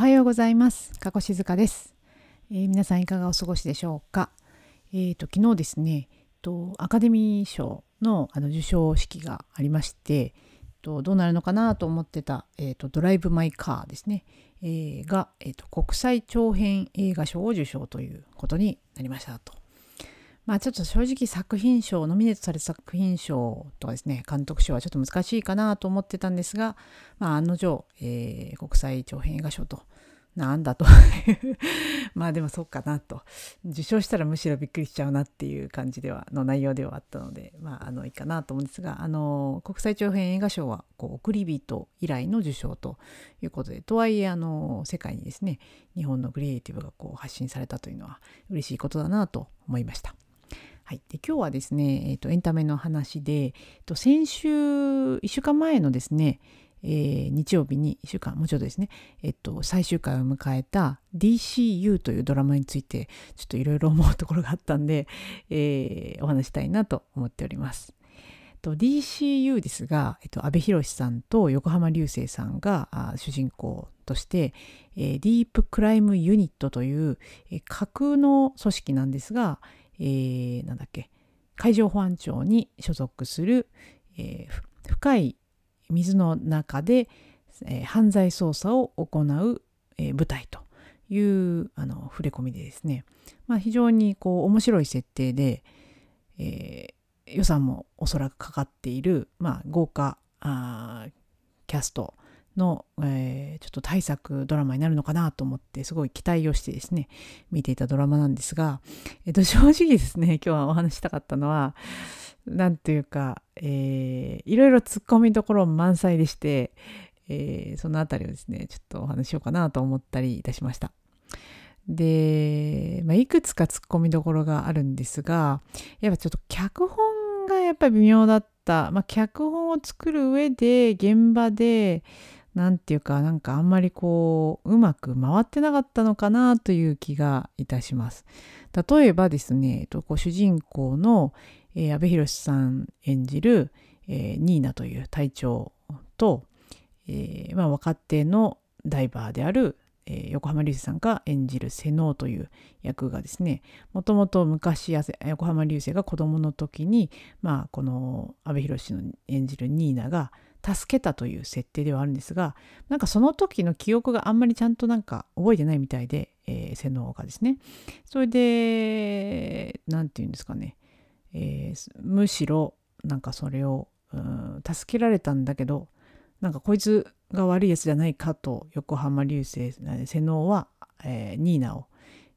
はようございます。加古静香です、えー、皆さんいかがお過ごしでしょうか？えーと昨日ですねとアカデミー賞のあの授賞式がありましてとどうなるのかなと思ってた、えーと、ドライブ・マイ・カーですね、えー、が、えーと国際長編映画賞を受賞ということになりましたと。まあちょっと正直作品賞、ノミネートされた作品賞とかですね、監督賞はちょっと難しいかなと思ってたんですが、まあ案の定、えー、国際長編映画賞と、なんだとまあでもそうかなと。受賞したらむしろびっくりしちゃうなっていう感じでは、の内容ではあったので、まああのいいかなと思うんですが、あの、国際長編映画賞は、こう、送り人以来の受賞ということで、とはいえ、あの、世界にですね、日本のクリエイティブがこう発信されたというのは嬉しいことだなと思いました。はい、で今日はですね、えーと、エンタメの話で、えーと、先週1週間前のですね、えー、日曜日に1週間もうちょっとですね、えっと、最終回を迎えた DCU というドラマについてちょっといろいろ思うところがあったんで、えー、お話したいなと思っております。DCU ですが、えっと、阿部寛さんと横浜流星さんが主人公として、えー、ディープクライムユニットという、えー、架空の組織なんですが、えー、なんだっけ海上保安庁に所属する、えー、深い水の中で、えー、犯罪捜査を行う、えー、部隊というあの触れ込みでですね、まあ、非常にこう面白い設定で、えー、予算もおそらくかかっている、まあ、豪華あキャストの、えー、ちょっと大作ドラマになるのかなと思ってすごい期待をしてですね見ていたドラマなんですが、えー、と正直ですね今日はお話したかったのは何ていうか、えー、いろいろツッコミどころ満載でして、えー、そのあたりをですねちょっとお話しようかなと思ったりいたしました。で、まあ、いくつかツッコミどころがあるんですがやっぱちょっと脚本がやっぱり微妙だった、まあ、脚本を作る上で現場で何て言うかなんかあんまりこううまく回ってなかったのかなという気がいたします。例えばですね、こう主人公の、えー、阿部寛さん演じる、えー、ニーナという隊長と、えーまあ、若手のダイバーである、えー、横浜流星さんが演じる瀬能という役がですねもともと昔横浜流星が子供の時に、まあ、この阿部寛の演じるニーナが助けたという設定ではあるんですがなんかその時の記憶があんまりちゃんとなんか覚えてないみたいで、えー、洗脳がですね。それで何て言うんですかね、えー、むしろなんかそれを助けられたんだけどなんかこいつが悪いやつじゃないかと横浜流星洗脳は、えー、ニーナを、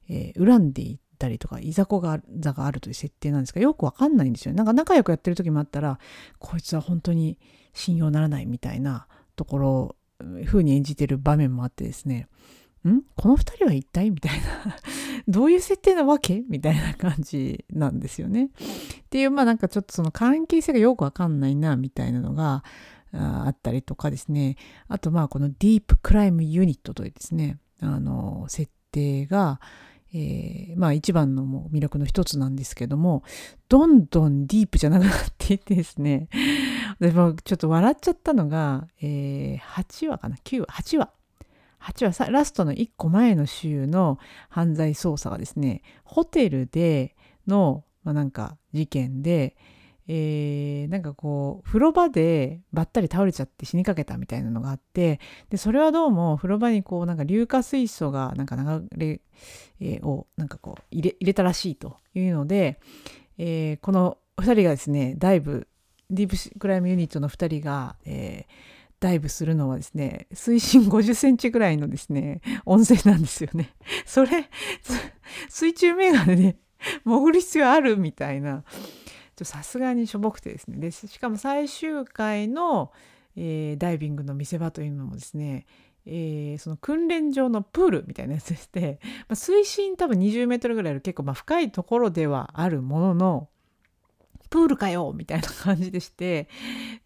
えー、恨んでいたりとかいざこが座があるという設定なんですがよくわかんないんですよなんか仲良くやってる時もあったらこいつは本当に信用ならないみたいなところ風に演じてる場面もあってですね。ん？この2人は一体？みたいな。どういう設定なわけ？みたいな感じなんですよね。っていうまあなんかちょっとその関係性がよくわかんないなみたいなのがあったりとかですね。あとまあこのディープクライムユニットというですねあの設定がえー、まあ一番の魅力の一つなんですけどもどんどんディープじゃなくなっていってですね。でもちょっと笑っちゃったのが、えー、8話かな？9話？8話。8話ラストの1個前の週の犯罪捜査がですねホテルでの、まあ、なんか事件で、えー、なんかこう風呂場でばったり倒れちゃって死にかけたみたいなのがあってでそれはどうも風呂場にこうなんか硫化水素がなんか流れ、えー、をなんかこう入れ入れたらしいというので、えー、この2人がですねだいぶディープクライムユニットの2人が、えー、ダイブするのはですね水深50センチぐらいのですね温泉なんですよね。それ水中メガネで潜る必要あるみたいな。さすがにしょぼくてですねでしかも最終回の、えー、ダイビングの見せ場というのもですねえー、その訓練場のプールみたいなやつでして、まあ、水深多分20メートルぐらいある結構まあ深いところではあるもののプールかよみたいな感じでして。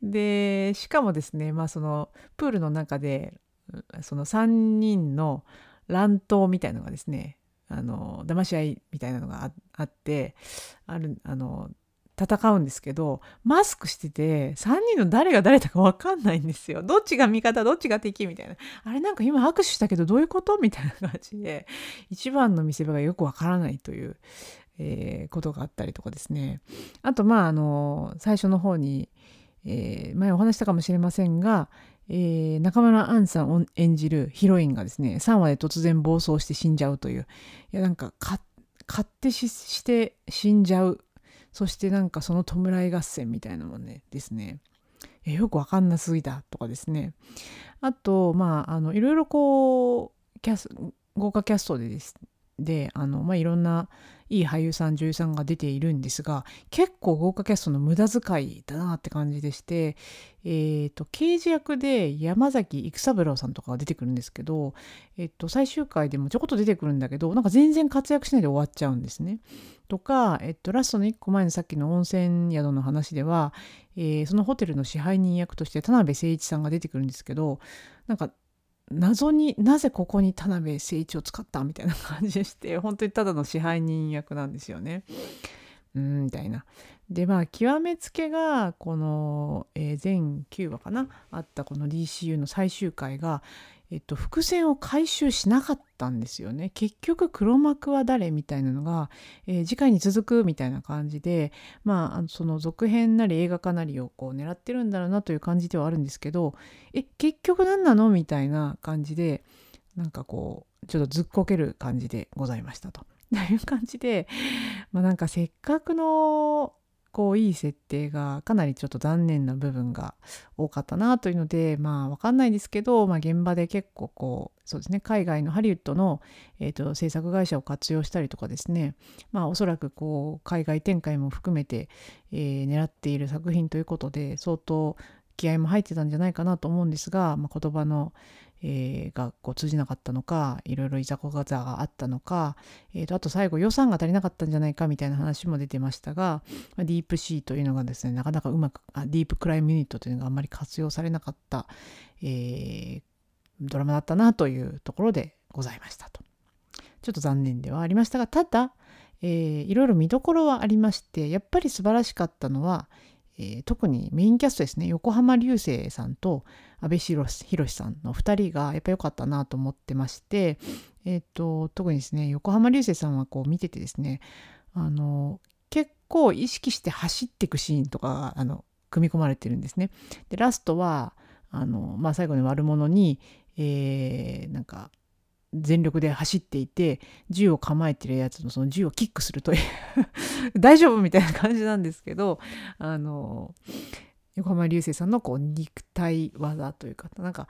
でしかもですねまあそのプールの中でその3人の乱闘みたいのがですねあの騙し合いみたいなのがあってあるあの戦うんですけどマスクしてて3人の誰が誰だか分かんないんですよ。どっちが味方どっちが敵みたいな。あれなんか今握手したけどどういうことみたいな感じで一番の見せ場がよく分からないという、えー、ことがあったりとかですね。あとまああの最初の方に、えー、前お話したかもしれませんが、えー、中村アンさんを演じるヒロインがですね3話で突然暴走して死んじゃうという。いやなんか勝手して死んじゃう。そしてなんかその弔い合戦みたいなもんねですね。えよくわかんなすぎたとかですね。あとまああのいろいろこうキャス豪華キャストでですであの、まあ、いろんないい俳優さん女優さんが出ているんですが結構豪華キャストの無駄遣いだなって感じでして、えーと、刑事役で山崎育三郎さんとかが出てくるんですけど、えーと、最終回でもちょこっと出てくるんだけどなんか全然活躍しないで終わっちゃうんですね。とか、えっと、ラストの1個前のさっきの温泉宿の話では、えー、そのホテルの支配人役として田辺誠一さんが出てくるんですけどなんか謎になぜここに田辺誠一を使ったみたいな感じでして 本当にただの支配人役なんですよね。うんみたいな。でまあ極めつけがこの、えー、全9話かなあったこの DCU の最終回が、えっと、伏線を回収しなかったんですよね。結局黒幕は誰みたいなのが、えー、次回に続くみたいな感じでまあその続編なり映画化なりをこう狙ってるんだろうなという感じではあるんですけどえ結局何なのみたいな感じでなんかこうちょっとずっこける感じでございましたと。という感じで、まあ、なんかせっかくのこういい設定がかなりちょっと残念な部分が多かったなというのでまあ分かんないですけど、まあ、現場で結構こうそうですね海外のハリウッドの、えーと、制作会社を活用したりとかですねまあおそらくこう海外展開も含めて、えー、狙っている作品ということで相当気合も入ってたんじゃないかなと思うんですが、まあ、言葉の、えー、がこう通じなかったのかいろいろいざこがざがあったのか、えーと、あと最後予算が足りなかったんじゃないかみたいな話も出てましたが、ま、ディープシーというのがですねなかなかうまくあディープクライムユニットというのがあんまり活用されなかった、えー、ドラマだったなというところでございましたと。ちょっと残念ではありましたがただ、えー、いろいろ見どころはありましてやっぱり素晴らしかったのは、えー、特にメインキャストですね横浜流星さんと阿部寛さんの2人がやっぱ良かったなと思ってまして、えーと、特にですね横浜流星さんはこう見ててですねあの結構意識して走っていくシーンとかがあの組み込まれてるんですね。でラストはあの、まあ、最後に悪者に、えー、なんか全力で走っていて銃を構えてるやつのその銃をキックするという 大丈夫みたいな感じなんですけどあの横浜流星さんのこう肉体技というかなんか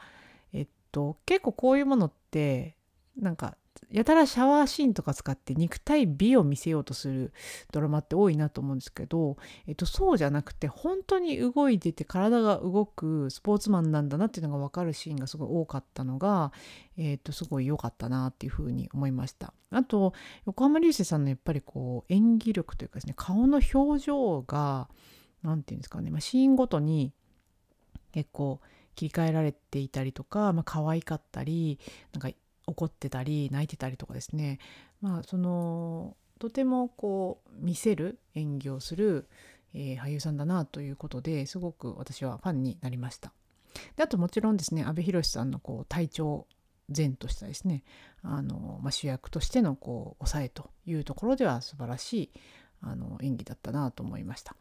えっと結構こういうものってなんかやたらシャワーシーンとか使って肉体美を見せようとするドラマって多いなと思うんですけど、えっと、そうじゃなくて本当に動いてて体が動くスポーツマンなんだなっていうのが分かるシーンがすごい多かったのが、えっと、すごい良かったなっていうふうに思いました。あと横浜流星さんのやっぱりこう演技力というかですね顔の表情が何て言うんですかね、まあ、シーンごとに結構切り替えられていたりとか、まあ可愛かったりなんか怒ってたり泣いてたりとかですねまあそのとてもこう見せる演技をする、えー、俳優さんだなということですごく私はファンになりました。であともちろんですね阿部寛さんのこう体調前としたですねあの、まあ、主役としてのこう抑えというところでは素晴らしいあの演技だったなと思いました。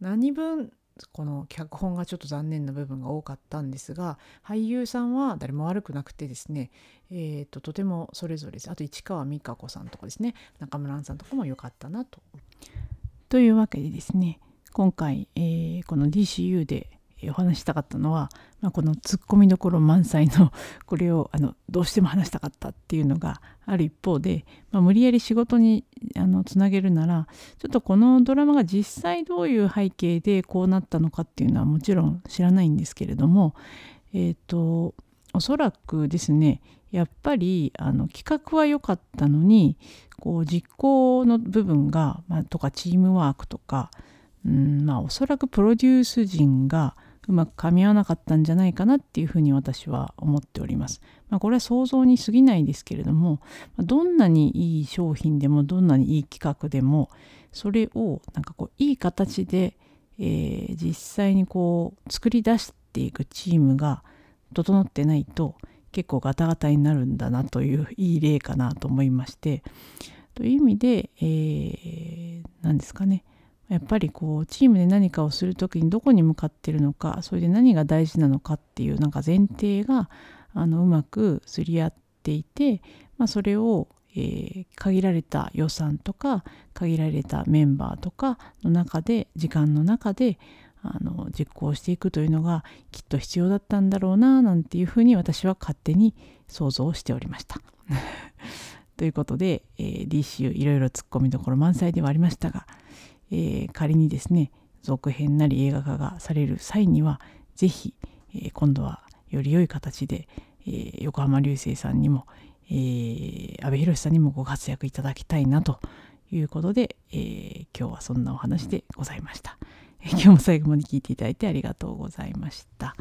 何分この脚本がちょっと残念な部分が多かったんですが俳優さんは誰も悪くなくてですね、えーと、とてもそれぞれあと市川美香子さんとかですね中村さんとかも良かったなと。というわけでですね今回、えー、この DCU でお話したかったのは、まあ、このツッコミどころ満載の これをあのどうしても話したかったっていうのがある一方で、まあ、無理やり仕事にあのつなげるならちょっとこのドラマが実際どういう背景でこうなったのかっていうのはもちろん知らないんですけれどもえっ、ー、とおそらくですねやっぱりあの企画は良かったのにこう実行の部分が、まあ、とかチームワークとかうんまあおそらくプロデュース陣がうまく噛み合わなかったんじゃないかなっていうふうに私は思っております。まあ、これは想像に過ぎないですけれどもどんなにいい商品でもどんなにいい企画でもそれをなんかこういい形で、えー、実際にこう作り出していくチームが整ってないと結構ガタガタになるんだなといういい例かなと思いましてという意味で、えー、何ですかねやっぱりこうチームで何かをする時にどこに向かってるのかそれで何が大事なのかっていうなんか前提があのうまくすり合っていて、まあ、それを、えー、限られた予算とか限られたメンバーとかの中で時間の中であの実行していくというのがきっと必要だったんだろうななんていうふうに私は勝手に想像しておりました。ということで、えー、DCU いろいろツッコミどころ満載ではありましたが、えー、仮にですね続編なり映画化がされる際には是非、えー、今度はより良い形で、えー、横浜流星さんにも、えー、阿部寛さんにもご活躍いただきたいなということで、えー、今日はそんなお話でございました。今日も最後まで聞いていただいてありがとうございました。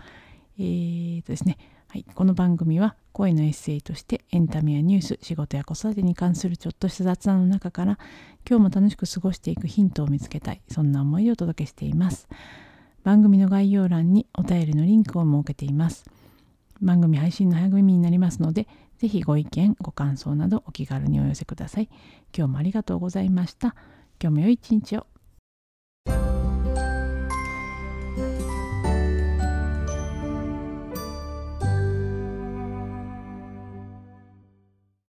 えーとですね、はい、この番組は声のエッセイとしてエンタメやニュース、仕事や子育てに関するちょっとした雑談の中から今日も楽しく過ごしていくヒントを見つけたい、そんな思いでお届けしています。番組の概要欄にお便りのリンクを設けています。番組配信の励みになりますので、ぜひご意見、ご感想などお気軽にお寄せください。今日もありがとうございました。今日も良い一日を。